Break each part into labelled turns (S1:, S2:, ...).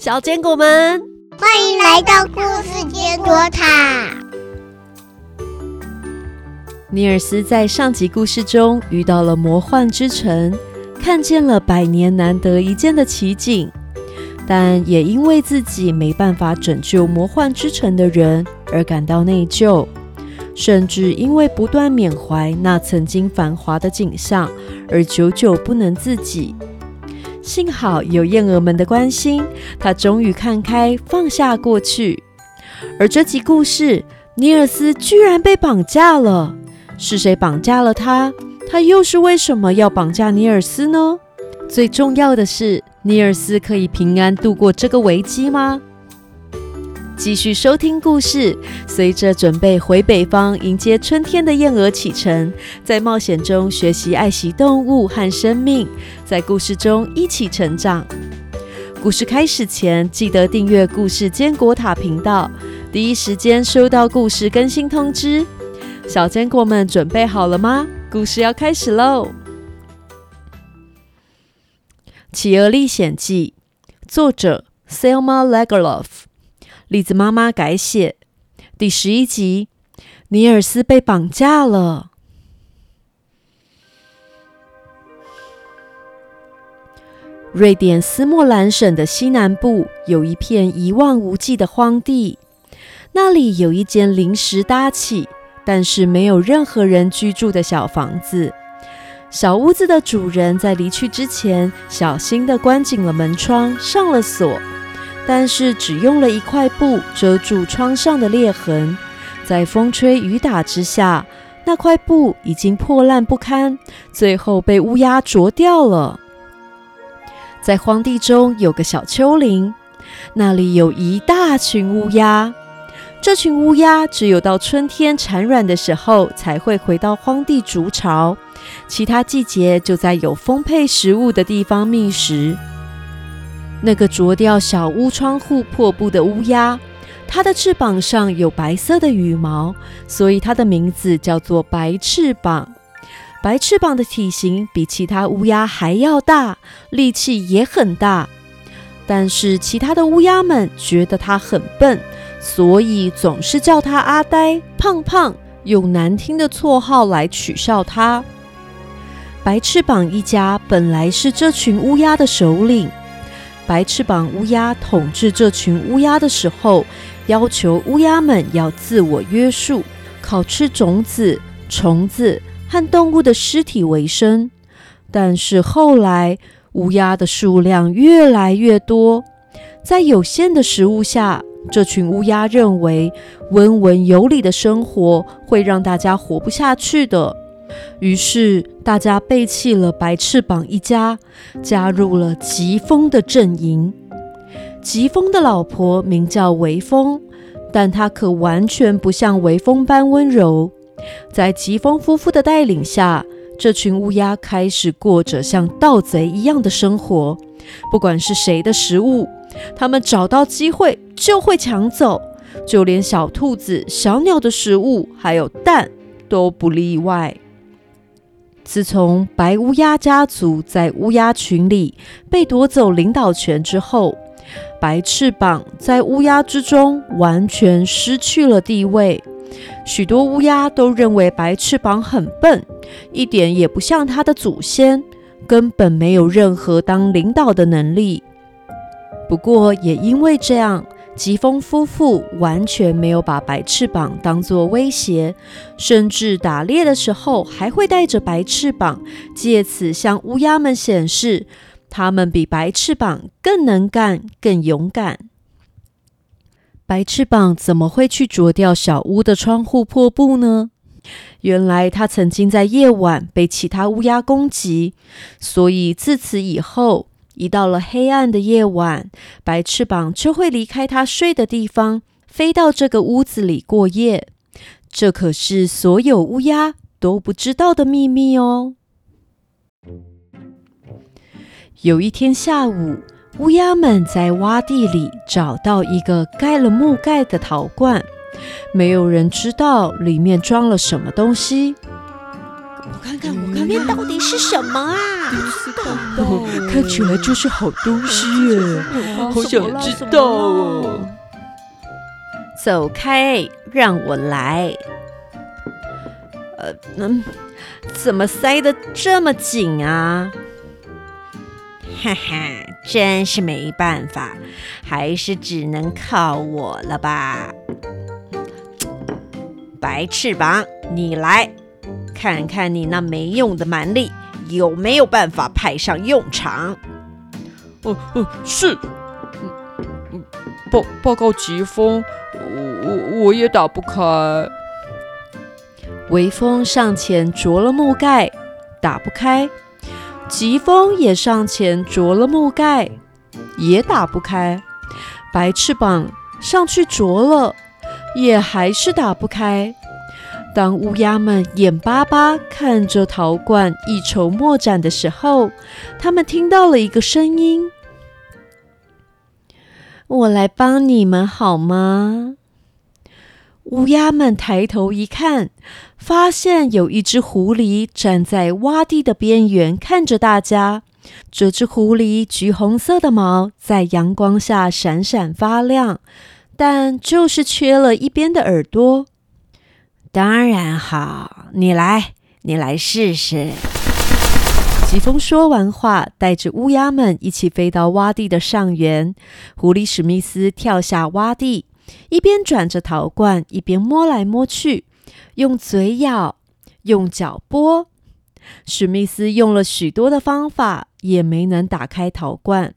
S1: 小坚果们，
S2: 欢迎来到故事坚果塔。
S1: 尼尔斯在上集故事中遇到了魔幻之城，看见了百年难得一见的奇景，但也因为自己没办法拯救魔幻之城的人而感到内疚，甚至因为不断缅怀那曾经繁华的景象而久久不能自己。幸好有燕儿们的关心，他终于看开，放下过去。而这集故事，尼尔斯居然被绑架了。是谁绑架了他？他又是为什么要绑架尼尔斯呢？最重要的是，尼尔斯可以平安度过这个危机吗？继续收听故事，随着准备回北方迎接春天的燕鹅启程，在冒险中学习爱惜动物和生命，在故事中一起成长。故事开始前，记得订阅故事坚果塔频道，第一时间收到故事更新通知。小坚果们准备好了吗？故事要开始喽！《企鹅历险记》作者 Selma Lagerlof，栗子妈妈改写。第十一集，尼尔斯被绑架了。瑞典斯莫兰省的西南部有一片一望无际的荒地，那里有一间临时搭起。但是没有任何人居住的小房子，小屋子的主人在离去之前，小心地关紧了门窗，上了锁，但是只用了一块布遮住窗上的裂痕，在风吹雨打之下，那块布已经破烂不堪，最后被乌鸦啄掉了。在荒地中有个小丘陵，那里有一大群乌鸦。这群乌鸦只有到春天产卵的时候才会回到荒地筑巢，其他季节就在有丰沛食物的地方觅食。那个啄掉小屋窗户破布的乌鸦，它的翅膀上有白色的羽毛，所以它的名字叫做白翅膀。白翅膀的体型比其他乌鸦还要大，力气也很大，但是其他的乌鸦们觉得它很笨。所以总是叫它阿呆、胖胖，用难听的绰号来取笑它。白翅膀一家本来是这群乌鸦的首领。白翅膀乌鸦统治这群乌鸦的时候，要求乌鸦们要自我约束，靠吃种子、虫子和动物的尸体为生。但是后来，乌鸦的数量越来越多，在有限的食物下。这群乌鸦认为温文有礼的生活会让大家活不下去的，于是大家背弃了白翅膀一家，加入了疾风的阵营。疾风的老婆名叫微风，但她可完全不像微风般温柔。在疾风夫妇的带领下，这群乌鸦开始过着像盗贼一样的生活，不管是谁的食物。他们找到机会就会抢走，就连小兔子、小鸟的食物还有蛋都不例外。自从白乌鸦家族在乌鸦群里被夺走领导权之后，白翅膀在乌鸦之中完全失去了地位。许多乌鸦都认为白翅膀很笨，一点也不像他的祖先，根本没有任何当领导的能力。不过，也因为这样，疾风夫妇完全没有把白翅膀当作威胁，甚至打猎的时候还会带着白翅膀，借此向乌鸦们显示他们比白翅膀更能干、更勇敢。白翅膀怎么会去啄掉小屋的窗户破布呢？原来他曾经在夜晚被其他乌鸦攻击，所以自此以后。一到了黑暗的夜晚，白翅膀就会离开它睡的地方，飞到这个屋子里过夜。这可是所有乌鸦都不知道的秘密哦。有一天下午，乌鸦们在洼地里找到一个盖了木盖的陶罐，没有人知道里面装了什么东西。
S2: 我看看，我看，里面到底是什么啊？
S3: 看起来就是好东西耶，好想知道哦。
S1: 走开，让我来。呃，嗯，怎么塞的这么紧啊？哈哈，真是没办法，还是只能靠我了吧。白翅膀，你来看看你那没用的蛮力有没有办法派上用场。
S3: 哦哦，是。嗯报报告疾风，我我我也打不开。
S1: 微风上前啄了木盖，打不开。疾风也上前啄了木盖，也打不开。白翅膀上去啄了，也还是打不开。当乌鸦们眼巴巴看着陶罐一筹莫展的时候，他们听到了一个声音：“我来帮你们好吗？”乌鸦们抬头一看，发现有一只狐狸站在洼地的边缘看着大家。这只狐狸橘红色的毛在阳光下闪闪发亮，但就是缺了一边的耳朵。当然好，你来，你来试试。疾风说完话，带着乌鸦们一起飞到洼地的上缘。狐狸史密斯跳下洼地。一边转着陶罐，一边摸来摸去，用嘴咬，用脚拨。史密斯用了许多的方法，也没能打开陶罐。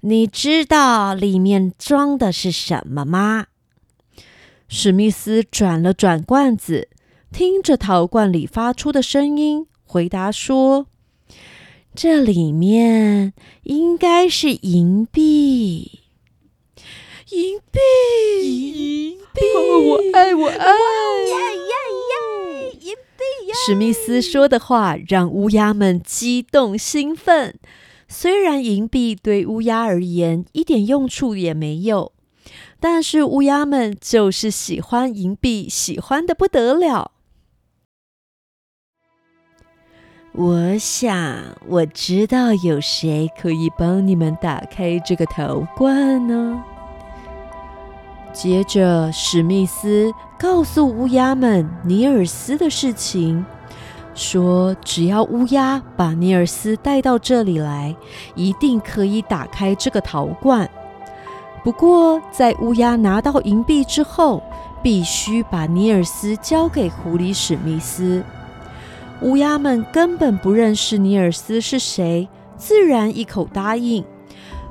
S1: 你知道里面装的是什么吗？史密斯转了转罐子，听着陶罐里发出的声音，回答说：“这里面应该是银币。”银币，
S3: 银币，我爱我爱！
S1: 银币！史密斯说的话让乌鸦们激动兴奋。虽然银币对乌鸦而言一点用处也没有，但是乌鸦们就是喜欢银币，喜欢的不得了。我想，我知道有谁可以帮你们打开这个陶罐呢？接着，史密斯告诉乌鸦们尼尔斯的事情，说只要乌鸦把尼尔斯带到这里来，一定可以打开这个陶罐。不过，在乌鸦拿到银币之后，必须把尼尔斯交给狐狸史密斯。乌鸦们根本不认识尼尔斯是谁，自然一口答应。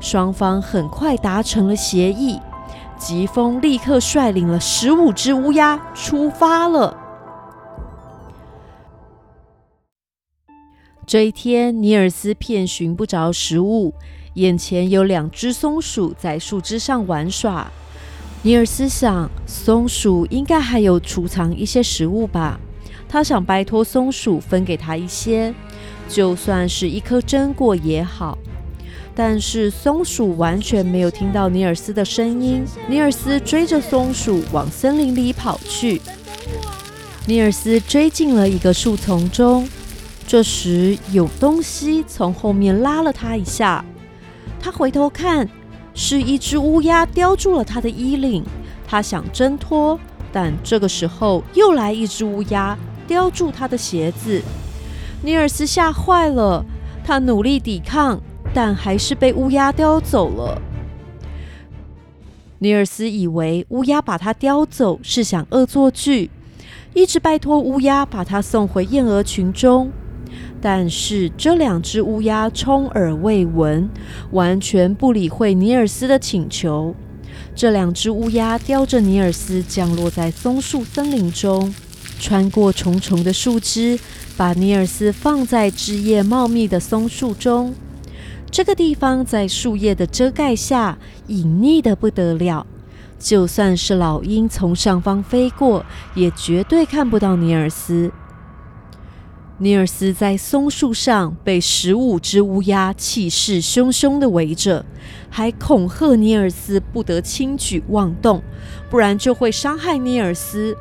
S1: 双方很快达成了协议。疾风立刻率领了十五只乌鸦出发了。这一天，尼尔斯遍寻不着食物，眼前有两只松鼠在树枝上玩耍。尼尔斯想，松鼠应该还有储藏一些食物吧。他想拜托松鼠分给他一些，就算是一颗榛果也好。但是松鼠完全没有听到尼尔斯的声音。尼尔斯追着松鼠往森林里跑去。尼尔斯追进了一个树丛中，这时有东西从后面拉了他一下。他回头看，是一只乌鸦叼住了他的衣领。他想挣脱，但这个时候又来一只乌鸦叼住他的鞋子。尼尔斯吓坏了，他努力抵抗。但还是被乌鸦叼走了。尼尔斯以为乌鸦把他叼走是想恶作剧，一直拜托乌鸦把他送回燕鹅群中。但是这两只乌鸦充耳未闻，完全不理会尼尔斯的请求。这两只乌鸦叼着尼尔斯降落在松树森林中，穿过重重的树枝，把尼尔斯放在枝叶茂密的松树中。这个地方在树叶的遮盖下，隐匿的不得了。就算是老鹰从上方飞过，也绝对看不到尼尔斯。尼尔斯在松树上被十五只乌鸦气势汹汹的围着，还恐吓尼尔斯不得轻举妄动，不然就会伤害尼尔斯。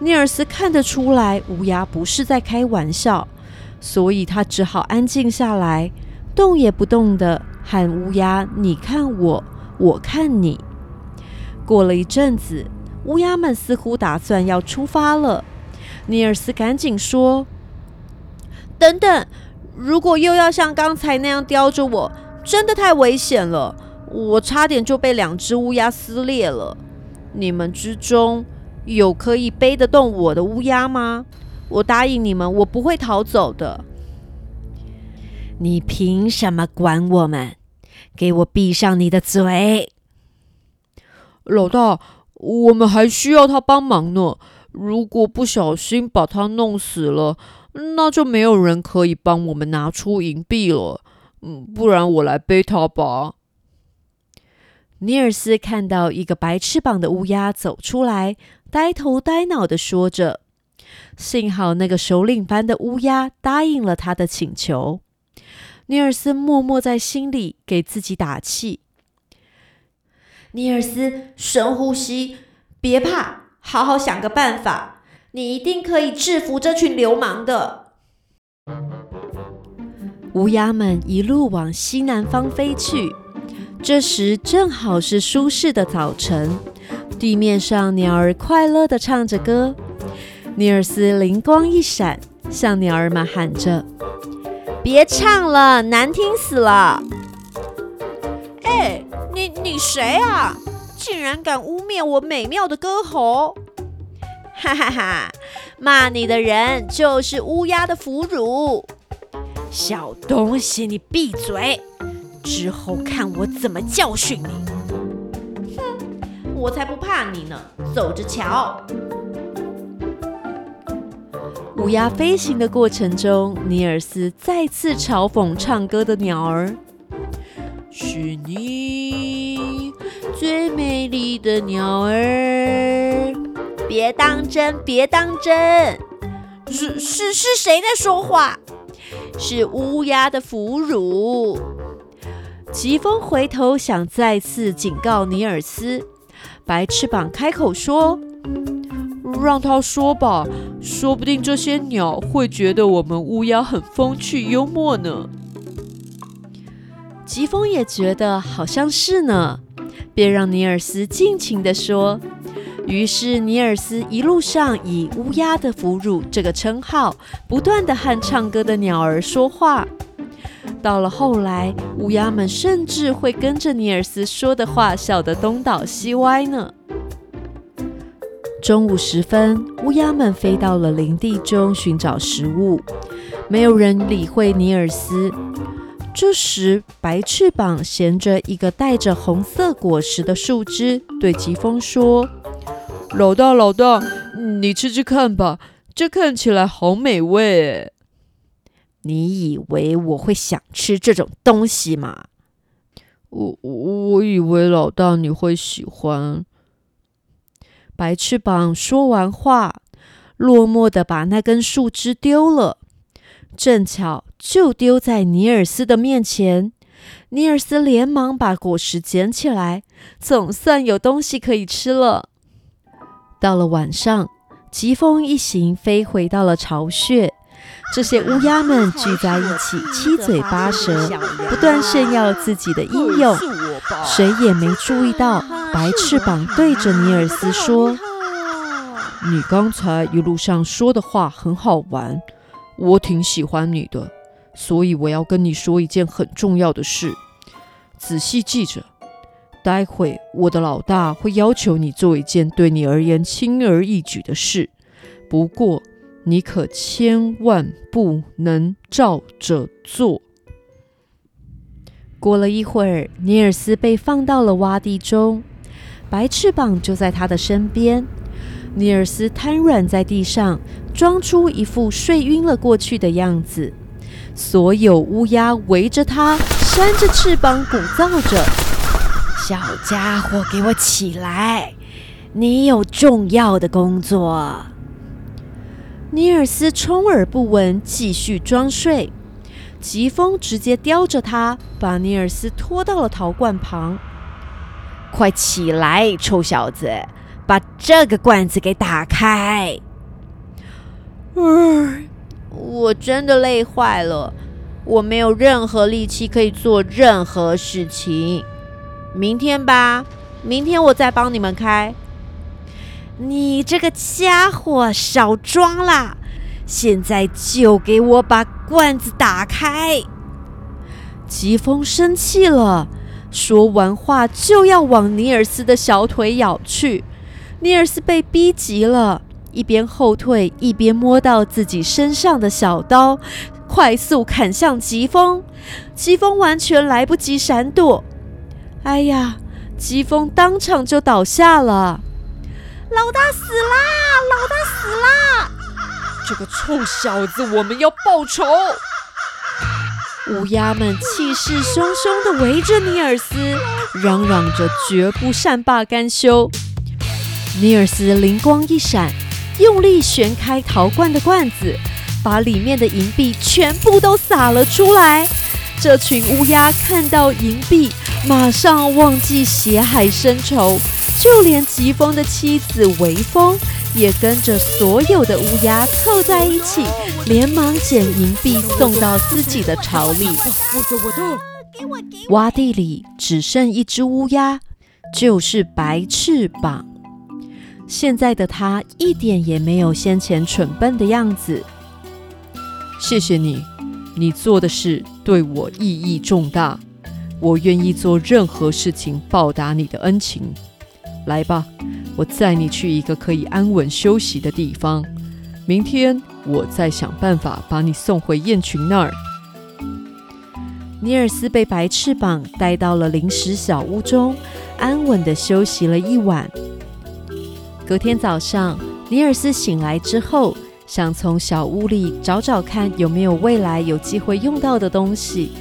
S1: 尼尔斯看得出来，乌鸦不是在开玩笑。所以他只好安静下来，动也不动的喊乌鸦：“你看我，我看你。”过了一阵子，乌鸦们似乎打算要出发了。尼尔斯赶紧说：“等等，如果又要像刚才那样叼着我，真的太危险了。我差点就被两只乌鸦撕裂了。你们之中有可以背得动我的乌鸦吗？我答应你们，我不会逃走的。
S4: 你凭什么管我们？给我闭上你的嘴！
S3: 老大，我们还需要他帮忙呢。如果不小心把他弄死了，那就没有人可以帮我们拿出银币了。嗯，不然我来背他吧。
S1: 尼尔斯看到一个白翅膀的乌鸦走出来，呆头呆脑的说着。幸好那个首领般的乌鸦答应了他的请求。尼尔斯默默在心里给自己打气。尼尔斯，深呼吸，别怕，好好想个办法，你一定可以制服这群流氓的。乌鸦们一路往西南方飞去，这时正好是舒适的早晨，地面上鸟儿快乐的唱着歌。尼尔斯灵光一闪，向鸟儿们喊着：“别唱了，难听死了！”哎。你你谁啊？竟然敢污蔑我美妙的歌喉！哈哈哈！骂你的人就是乌鸦的俘虏。
S4: 小东西，你闭嘴！之后看我怎么教训你！
S1: 哼，我才不怕你呢！走着瞧。乌鸦飞行的过程中，尼尔斯再次嘲讽唱歌的鸟儿。是你最美丽的鸟儿，别当真，别当真。是是是谁在说话？是乌鸦的俘虏。疾风回头想再次警告尼尔斯，白翅膀开口说：“
S3: 让他说吧，说不定这些鸟会觉得我们乌鸦很风趣幽默呢。”
S1: 疾风也觉得好像是呢，便让尼尔斯尽情地说。于是尼尔斯一路上以“乌鸦的俘虏”这个称号，不断地和唱歌的鸟儿说话。到了后来，乌鸦们甚至会跟着尼尔斯说的话笑得东倒西歪呢。中午时分，乌鸦们飞到了林地中寻找食物，没有人理会尼尔斯。这时，白翅膀衔着一个带着红色果实的树枝，对疾风说：“
S3: 老大，老大，你吃吃看吧，这看起来好美味。”
S4: 你以为我会想吃这种东西吗？
S3: 我我以为老大你会喜欢。
S1: 白翅膀说完话，落寞的把那根树枝丢了。正巧就丢在尼尔斯的面前，尼尔斯连忙把果实捡起来，总算有东西可以吃了。到了晚上，疾风一行飞回到了巢穴，这些乌鸦们聚在一起，七嘴八舌，不断炫耀自己的英勇。谁也没注意到，白翅膀对着尼尔斯说：“
S3: 你刚才一路上说的话很好玩。”我挺喜欢你的，所以我要跟你说一件很重要的事。仔细记着，待会我的老大会要求你做一件对你而言轻而易举的事，不过你可千万不能照着做。
S1: 过了一会儿，尼尔斯被放到了洼地中，白翅膀就在他的身边。尼尔斯瘫软在地上，装出一副睡晕了过去的样子。所有乌鸦围着他，扇着翅膀鼓噪着：“
S4: 小家伙，给我起来！你有重要的工作。”
S1: 尼尔斯充耳不闻，继续装睡。疾风直接叼着他，把尼尔斯拖到了陶罐旁。
S4: “快起来，臭小子！”把这个罐子给打开。
S1: 嗯，我真的累坏了，我没有任何力气可以做任何事情。明天吧，明天我再帮你们开。
S4: 你这个家伙，少装啦！现在就给我把罐子打开！
S1: 疾风生气了，说完话就要往尼尔斯的小腿咬去。尼尔斯被逼急了，一边后退，一边摸到自己身上的小刀，快速砍向疾风。疾风完全来不及闪躲，哎呀！疾风当场就倒下了。
S4: 老大死啦！老大死啦！
S3: 这个臭小子，我们要报仇！
S1: 乌鸦们气势汹汹地围着尼尔斯，嚷嚷着绝不善罢甘休。尼尔斯灵光一闪，用力旋开陶罐的罐子，把里面的银币全部都撒了出来。这群乌鸦看到银币，马上忘记血海深仇。就连疾风的妻子微风也跟着所有的乌鸦凑在一起，连忙捡银币送到自己的巢里。洼地里只剩一只乌鸦，就是白翅膀。现在的它一点也没有先前蠢笨的样子。
S3: 谢谢你，你做的事对我意义重大，我愿意做任何事情报答你的恩情。来吧，我载你去一个可以安稳休息的地方。明天我再想办法把你送回雁群那儿。
S1: 尼尔斯被白翅膀带到了临时小屋中，安稳的休息了一晚。隔天早上，尼尔斯醒来之后，想从小屋里找找看有没有未来有机会用到的东西，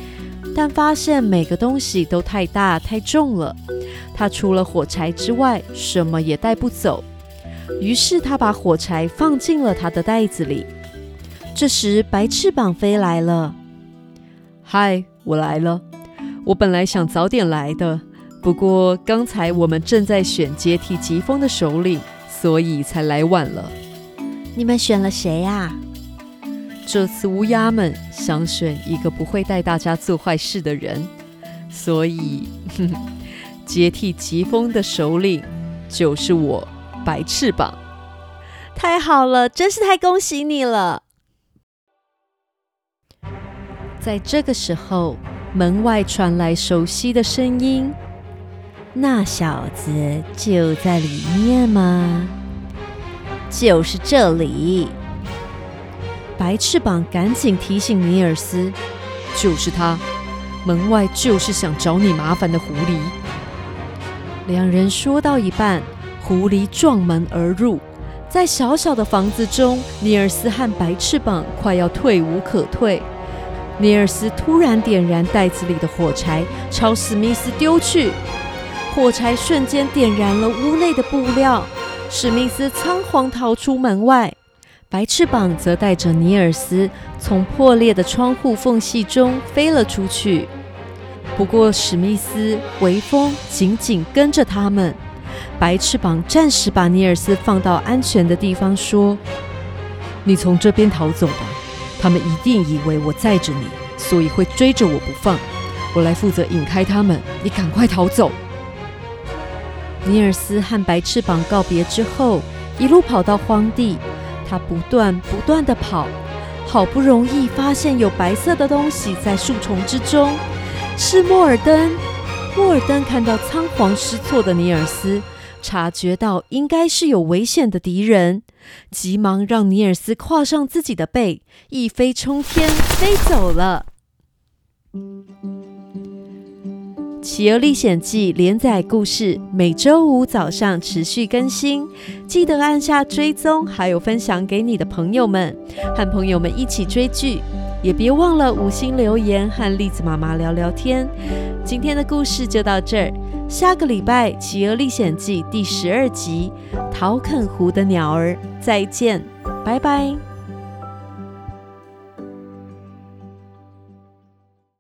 S1: 但发现每个东西都太大太重了。他除了火柴之外，什么也带不走。于是他把火柴放进了他的袋子里。这时，白翅膀飞来了。
S3: 嗨，我来了。我本来想早点来的，不过刚才我们正在选接替疾风的首领，所以才来晚了。
S1: 你们选了谁呀？
S3: 这次乌鸦们想选一个不会带大家做坏事的人，所以。接替疾风的首领就是我，白翅膀。
S1: 太好了，真是太恭喜你了！在这个时候，门外传来熟悉的声音：“那小子就在里面吗？”“就是这里。”白翅膀赶紧提醒尼尔斯：“
S3: 就是他，门外就是想找你麻烦的狐狸。”
S1: 两人说到一半，狐狸撞门而入，在小小的房子中，尼尔斯和白翅膀快要退无可退。尼尔斯突然点燃袋子里的火柴，朝史密斯丢去，火柴瞬间点燃了屋内的布料，史密斯仓皇逃出门外，白翅膀则带着尼尔斯从破裂的窗户缝隙中飞了出去。不过，史密斯、微风紧紧跟着他们。白翅膀暂时把尼尔斯放到安全的地方，说：“
S3: 你从这边逃走吧，他们一定以为我载着你，所以会追着我不放。我来负责引开他们，你赶快逃走。”
S1: 尼尔斯和白翅膀告别之后，一路跑到荒地，他不断不断的跑，好不容易发现有白色的东西在树丛之中。是莫尔登。莫尔登看到仓皇失措的尼尔斯，察觉到应该是有危险的敌人，急忙让尼尔斯跨上自己的背，一飞冲天，飞走了。《企鹅历险记》连载故事每周五早上持续更新，记得按下追踪，还有分享给你的朋友们，和朋友们一起追剧。也别忘了五星留言和栗子妈妈聊聊天。今天的故事就到这儿，下个礼拜《企鹅历险记》第十二集《陶肯湖的鸟儿》再见，拜拜。